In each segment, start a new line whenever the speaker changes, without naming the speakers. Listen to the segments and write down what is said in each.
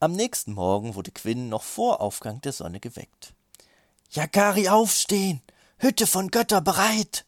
Am nächsten Morgen wurde Quinn noch vor Aufgang der Sonne geweckt. Jakari aufstehen! Hütte von Götter bereit!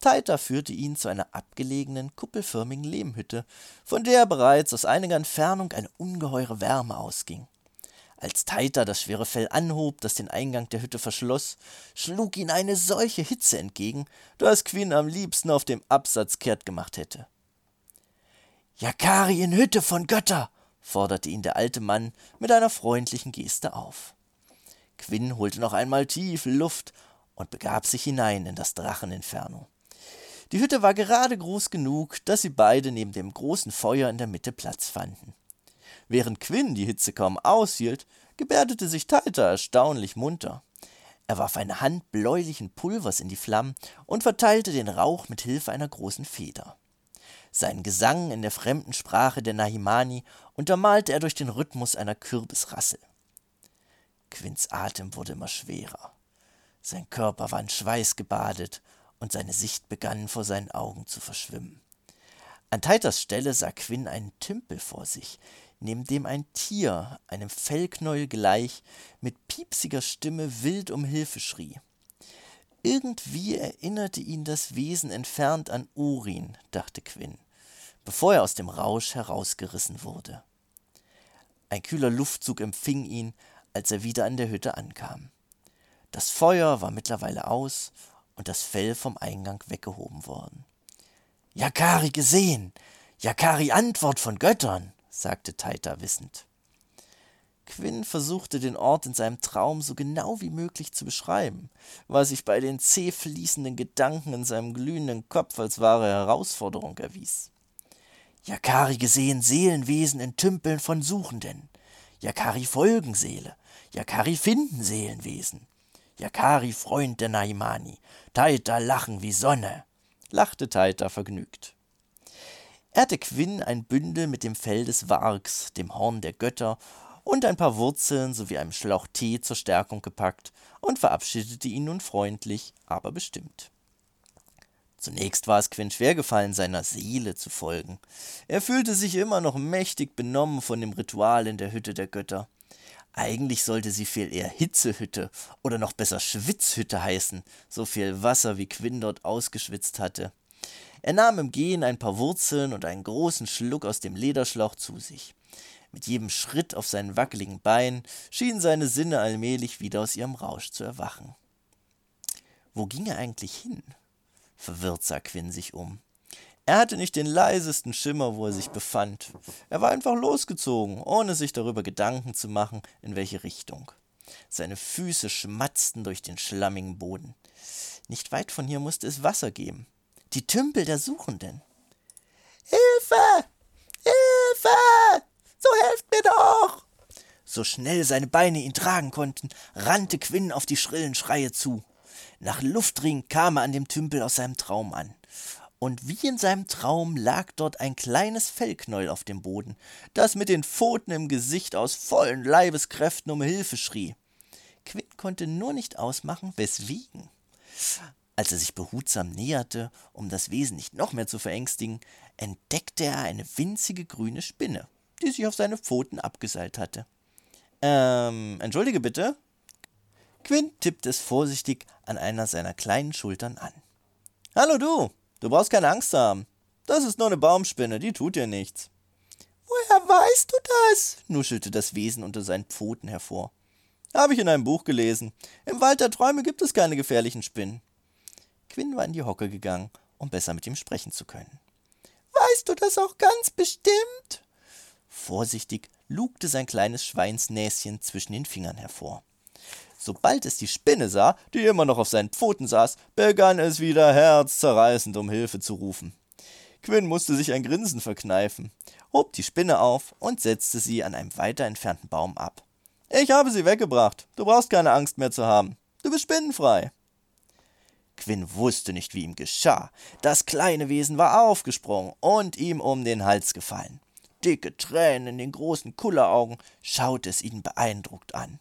Taita führte ihn zu einer abgelegenen, kuppelförmigen Lehmhütte, von der bereits aus einiger Entfernung eine ungeheure Wärme ausging. Als Taita das schwere Fell anhob, das den Eingang der Hütte verschloss, schlug ihn eine solche Hitze entgegen, dass Quinn am liebsten auf dem Absatz kehrt gemacht hätte. Jakari in Hütte von Götter, forderte ihn der alte Mann mit einer freundlichen Geste auf. Quinn holte noch einmal tief Luft und begab sich hinein in das Dracheninferno. Die Hütte war gerade groß genug, dass sie beide neben dem großen Feuer in der Mitte Platz fanden. Während Quinn die Hitze kaum aushielt, gebärdete sich Taita erstaunlich munter. Er warf eine Hand bläulichen Pulvers in die Flammen und verteilte den Rauch mit Hilfe einer großen Feder. Sein Gesang in der fremden Sprache der Nahimani untermalte er durch den Rhythmus einer Kürbisrassel. Quinns Atem wurde immer schwerer. Sein Körper war in Schweiß gebadet und seine Sicht begann vor seinen Augen zu verschwimmen. An Taitas Stelle sah Quinn einen Tümpel vor sich, neben dem ein Tier, einem Fellknäuel gleich, mit piepsiger Stimme wild um Hilfe schrie. Irgendwie erinnerte ihn das Wesen entfernt an Urin, dachte Quinn, bevor er aus dem Rausch herausgerissen wurde. Ein kühler Luftzug empfing ihn, als er wieder an der Hütte ankam. Das Feuer war mittlerweile aus und das Fell vom Eingang weggehoben worden. Jakari gesehen! Jakari Antwort von Göttern! sagte Taita wissend. Quinn versuchte den Ort in seinem Traum so genau wie möglich zu beschreiben, was sich bei den zäh fließenden Gedanken in seinem glühenden Kopf als wahre Herausforderung erwies. Jakari gesehen Seelenwesen in Tümpeln von Suchenden. Jakari Folgenseele. Jakari finden Seelenwesen. Yakari Freund der Naimani. Taita lachen wie Sonne, lachte Taita vergnügt. Er hatte Quinn ein Bündel mit dem Fell des Wargs, dem Horn der Götter, und ein paar Wurzeln sowie einem Schlauch Tee zur Stärkung gepackt und verabschiedete ihn nun freundlich, aber bestimmt. Zunächst war es Quinn schwer gefallen, seiner Seele zu folgen. Er fühlte sich immer noch mächtig benommen von dem Ritual in der Hütte der Götter. Eigentlich sollte sie viel eher Hitzehütte oder noch besser Schwitzhütte heißen, so viel Wasser wie Quinn dort ausgeschwitzt hatte. Er nahm im Gehen ein paar Wurzeln und einen großen Schluck aus dem Lederschlauch zu sich. Mit jedem Schritt auf seinen wackeligen Beinen schienen seine Sinne allmählich wieder aus ihrem Rausch zu erwachen. Wo ging er eigentlich hin? Verwirrt sah Quinn sich um. Er hatte nicht den leisesten Schimmer, wo er sich befand. Er war einfach losgezogen, ohne sich darüber Gedanken zu machen, in welche Richtung. Seine Füße schmatzten durch den schlammigen Boden. Nicht weit von hier musste es Wasser geben. Die Tümpel der Suchenden. Hilfe! Hilfe! So helft mir doch! So schnell seine Beine ihn tragen konnten, rannte Quinn auf die schrillen Schreie zu. Nach Luftring kam er an dem Tümpel aus seinem Traum an und wie in seinem Traum lag dort ein kleines Fellknäuel auf dem Boden, das mit den Pfoten im Gesicht aus vollen Leibeskräften um Hilfe schrie. Quinn konnte nur nicht ausmachen, weswegen. Als er sich behutsam näherte, um das Wesen nicht noch mehr zu verängstigen, entdeckte er eine winzige grüne Spinne, die sich auf seine Pfoten abgeseilt hatte. Ähm, entschuldige bitte? Quinn tippte es vorsichtig an einer seiner kleinen Schultern an. Hallo du, Du brauchst keine Angst haben. Das ist nur eine Baumspinne, die tut dir nichts. Woher weißt du das? nuschelte das Wesen unter seinen Pfoten hervor. Habe ich in einem Buch gelesen. Im Wald der Träume gibt es keine gefährlichen Spinnen. Quinn war in die Hocke gegangen, um besser mit ihm sprechen zu können. Weißt du das auch ganz bestimmt? Vorsichtig lugte sein kleines Schweinsnäschen zwischen den Fingern hervor. Sobald es die Spinne sah, die immer noch auf seinen Pfoten saß, begann es wieder herzzerreißend um Hilfe zu rufen. Quinn musste sich ein Grinsen verkneifen, hob die Spinne auf und setzte sie an einem weiter entfernten Baum ab. Ich habe sie weggebracht. Du brauchst keine Angst mehr zu haben. Du bist spinnenfrei. Quinn wusste nicht, wie ihm geschah. Das kleine Wesen war aufgesprungen und ihm um den Hals gefallen. Dicke Tränen in den großen Kulleraugen schaute es ihn beeindruckt an.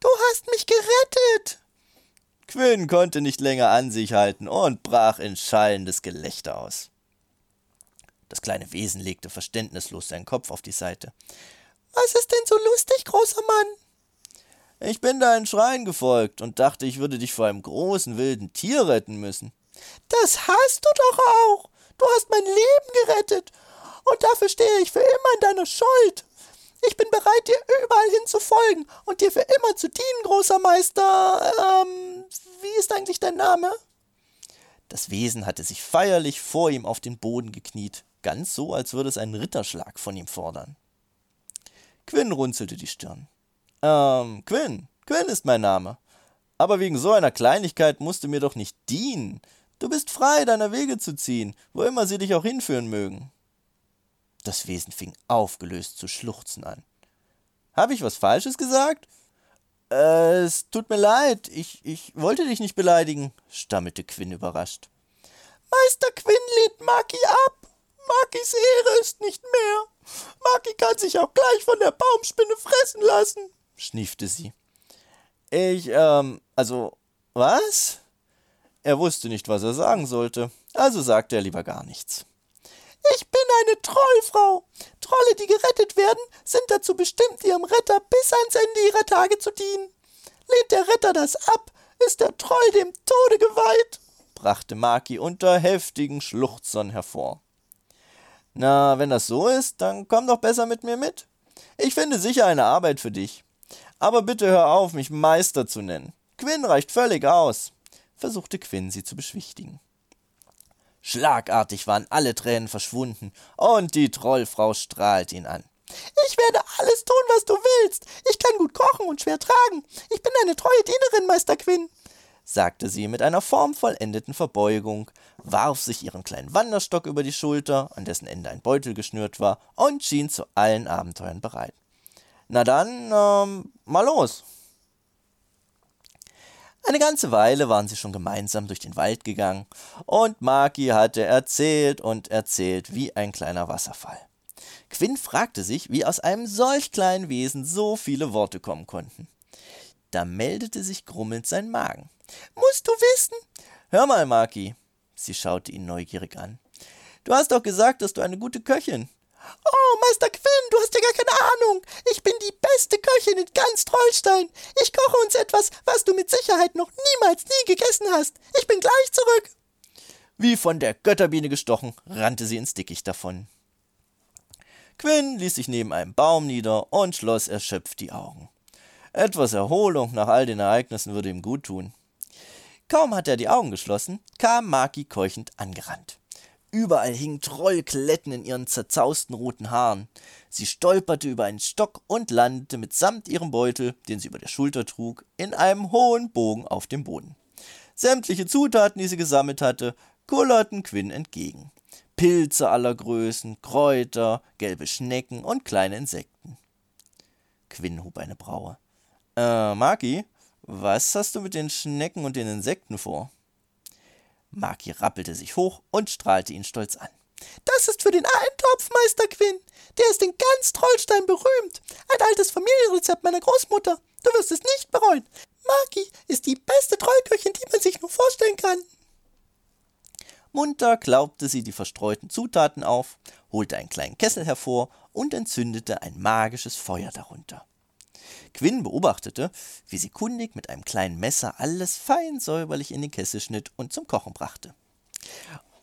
Du hast mich gerettet! Quinn konnte nicht länger an sich halten und brach in schallendes Gelächter aus. Das kleine Wesen legte verständnislos seinen Kopf auf die Seite.
Was ist denn so lustig, großer Mann?
Ich bin deinen Schrein gefolgt und dachte, ich würde dich vor einem großen wilden Tier retten müssen.
Das hast du doch auch. Du hast mein Leben gerettet. Und dafür stehe ich für immer in deiner Schuld. Ich bin bereit, dir überall hin zu folgen und dir für immer zu dienen, großer Meister. Ähm, wie ist eigentlich dein Name?
Das Wesen hatte sich feierlich vor ihm auf den Boden gekniet, ganz so, als würde es einen Ritterschlag von ihm fordern. Quinn runzelte die Stirn. Ähm, Quinn, Quinn ist mein Name. Aber wegen so einer Kleinigkeit musst du mir doch nicht dienen. Du bist frei, deiner Wege zu ziehen, wo immer sie dich auch hinführen mögen. Das Wesen fing aufgelöst zu schluchzen an. Habe ich was Falsches gesagt? Äh, es tut mir leid, ich, ich wollte dich nicht beleidigen, stammelte Quinn überrascht.
Meister Quinn lehnt Maki ab. Makis Ehre ist nicht mehr. Maki kann sich auch gleich von der Baumspinne fressen lassen, schniefte sie.
Ich, ähm, also, was? Er wusste nicht, was er sagen sollte, also sagte er lieber gar nichts.
Ich bin eine Trollfrau. Trolle, die gerettet werden, sind dazu bestimmt, ihrem Retter bis ans Ende ihrer Tage zu dienen. Lehnt der Retter das ab, ist der Troll dem Tode geweiht, brachte
Maki unter heftigen Schluchzern hervor. Na, wenn das so ist, dann komm doch besser mit mir mit. Ich finde sicher eine Arbeit für dich. Aber bitte hör auf, mich Meister zu nennen. Quinn reicht völlig aus versuchte Quinn sie zu beschwichtigen. Schlagartig waren alle Tränen verschwunden, und die Trollfrau strahlte ihn an.
Ich werde alles tun, was du willst. Ich kann gut kochen und schwer tragen. Ich bin eine treue Dienerin, Meister Quinn,
sagte sie mit einer formvollendeten Verbeugung, warf sich ihren kleinen Wanderstock über die Schulter, an dessen Ende ein Beutel geschnürt war, und schien zu allen Abenteuern bereit. Na dann, ähm, mal los. Eine ganze Weile waren sie schon gemeinsam durch den Wald gegangen, und Maki hatte erzählt und erzählt wie ein kleiner Wasserfall. Quinn fragte sich, wie aus einem solch kleinen Wesen so viele Worte kommen konnten. Da meldete sich grummelnd sein Magen.
Musst du wissen?
Hör mal, Maki. Sie schaute ihn neugierig an. Du hast doch gesagt, dass du eine gute Köchin.
Oh, Meister Quinn, du hast ja gar keine Ahnung. Ich bin die beste Köchin in ganz Trollstein. Ich koche uns etwas, was du mit Sicherheit noch niemals nie gegessen hast. Ich bin gleich zurück.
Wie von der Götterbiene gestochen, rannte sie ins Dickicht davon. Quinn ließ sich neben einem Baum nieder und schloss erschöpft die Augen. Etwas Erholung nach all den Ereignissen würde ihm gut tun. Kaum hatte er die Augen geschlossen, kam Maki keuchend angerannt. Überall hingen Trollkletten in ihren zerzausten roten Haaren. Sie stolperte über einen Stock und landete mitsamt ihrem Beutel, den sie über der Schulter trug, in einem hohen Bogen auf dem Boden. Sämtliche Zutaten, die sie gesammelt hatte, kullerten Quinn entgegen. Pilze aller Größen, Kräuter, gelbe Schnecken und kleine Insekten. Quinn hob eine Braue. Äh, Maki, was hast du mit den Schnecken und den Insekten vor? Maki rappelte sich hoch und strahlte ihn stolz an.
Das ist für den Eintopf, Meister Quinn. Der ist in ganz Trollstein berühmt. Ein altes Familienrezept meiner Großmutter. Du wirst es nicht bereuen. Maki ist die beste Trollköchin, die man sich nur vorstellen kann.
Munter klaubte sie die verstreuten Zutaten auf, holte einen kleinen Kessel hervor und entzündete ein magisches Feuer darunter. Quinn beobachtete, wie sie kundig mit einem kleinen Messer alles fein säuberlich in den Kessel schnitt und zum Kochen brachte.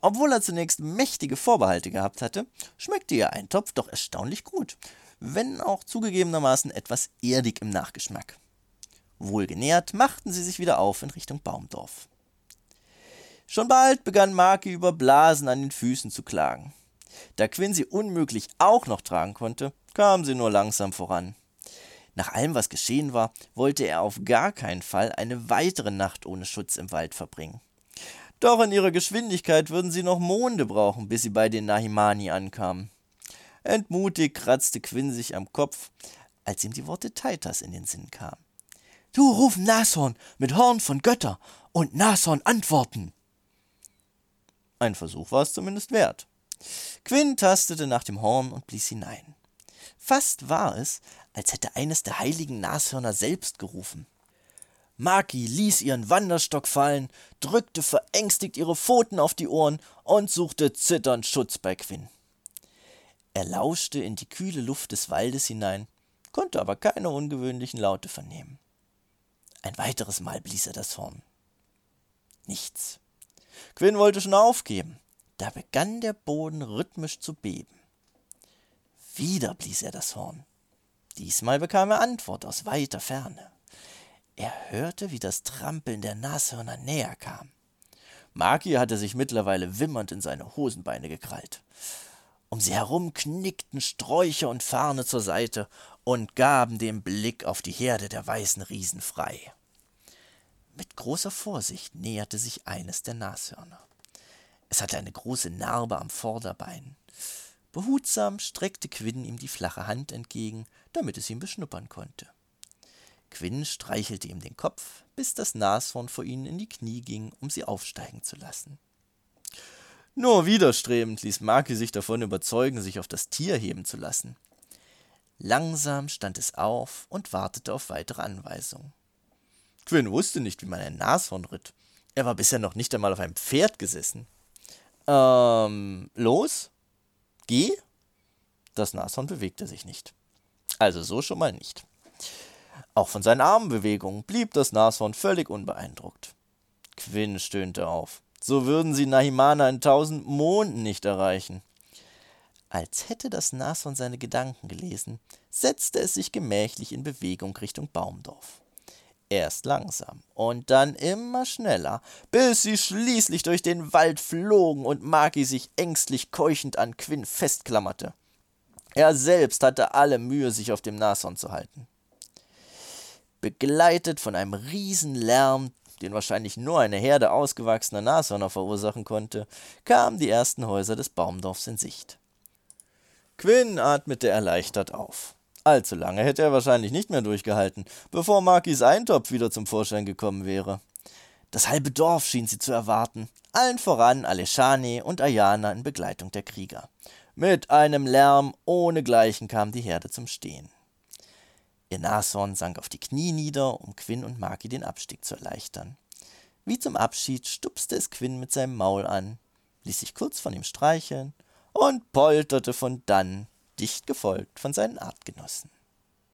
Obwohl er zunächst mächtige Vorbehalte gehabt hatte, schmeckte ihr Eintopf doch erstaunlich gut, wenn auch zugegebenermaßen etwas erdig im Nachgeschmack. Wohlgenährt machten sie sich wieder auf in Richtung Baumdorf. Schon bald begann Maki über Blasen an den Füßen zu klagen. Da Quinn sie unmöglich auch noch tragen konnte, kam sie nur langsam voran. Nach allem, was geschehen war, wollte er auf gar keinen Fall eine weitere Nacht ohne Schutz im Wald verbringen. Doch in ihrer Geschwindigkeit würden sie noch Monde brauchen, bis sie bei den Nahimani ankamen. Entmutigt kratzte Quinn sich am Kopf, als ihm die Worte Taitas in den Sinn kamen. Du ruf Nashorn mit Horn von Götter und Nashorn antworten. Ein Versuch war es zumindest wert. Quinn tastete nach dem Horn und blies hinein. Fast war es, als hätte eines der heiligen Nashörner selbst gerufen. Maki ließ ihren Wanderstock fallen, drückte verängstigt ihre Pfoten auf die Ohren und suchte zitternd Schutz bei Quinn. Er lauschte in die kühle Luft des Waldes hinein, konnte aber keine ungewöhnlichen Laute vernehmen. Ein weiteres Mal blies er das Horn. Nichts. Quinn wollte schon aufgeben. Da begann der Boden rhythmisch zu beben. Wieder blies er das Horn. Diesmal bekam er Antwort aus weiter Ferne. Er hörte, wie das Trampeln der Nashörner näher kam. Maki hatte sich mittlerweile wimmernd in seine Hosenbeine gekrallt. Um sie herum knickten Sträucher und Farne zur Seite und gaben den Blick auf die Herde der weißen Riesen frei. Mit großer Vorsicht näherte sich eines der Nashörner. Es hatte eine große Narbe am Vorderbein. Behutsam streckte Quinn ihm die flache Hand entgegen, damit es ihn beschnuppern konnte. Quinn streichelte ihm den Kopf, bis das Nashorn vor ihnen in die Knie ging, um sie aufsteigen zu lassen. Nur widerstrebend ließ Maki sich davon überzeugen, sich auf das Tier heben zu lassen. Langsam stand es auf und wartete auf weitere Anweisungen. Quinn wusste nicht, wie man ein Nashorn ritt. Er war bisher noch nicht einmal auf einem Pferd gesessen. Ähm, los? Geh? Das Nashorn bewegte sich nicht. Also so schon mal nicht. Auch von seinen Armbewegungen blieb das Nashorn völlig unbeeindruckt. Quinn stöhnte auf. So würden sie Nahimana in tausend Monden nicht erreichen. Als hätte das Nashorn seine Gedanken gelesen, setzte es sich gemächlich in Bewegung Richtung Baumdorf. Erst langsam und dann immer schneller, bis sie schließlich durch den Wald flogen und Maki sich ängstlich keuchend an Quinn festklammerte. Er selbst hatte alle Mühe, sich auf dem Nashorn zu halten. Begleitet von einem Riesenlärm, den wahrscheinlich nur eine Herde ausgewachsener Nashörner verursachen konnte, kamen die ersten Häuser des Baumdorfs in Sicht. Quinn atmete erleichtert auf. Allzu lange hätte er wahrscheinlich nicht mehr durchgehalten, bevor Markis Eintopf wieder zum Vorschein gekommen wäre. Das halbe Dorf schien sie zu erwarten, allen voran Aleshane und Ayana in Begleitung der Krieger. Mit einem Lärm ohnegleichen kam die Herde zum Stehen. Ihr Nashorn sank auf die Knie nieder, um Quinn und Maki den Abstieg zu erleichtern. Wie zum Abschied stupste es Quinn mit seinem Maul an, ließ sich kurz von ihm streicheln und polterte von dann, dicht gefolgt von seinen Artgenossen.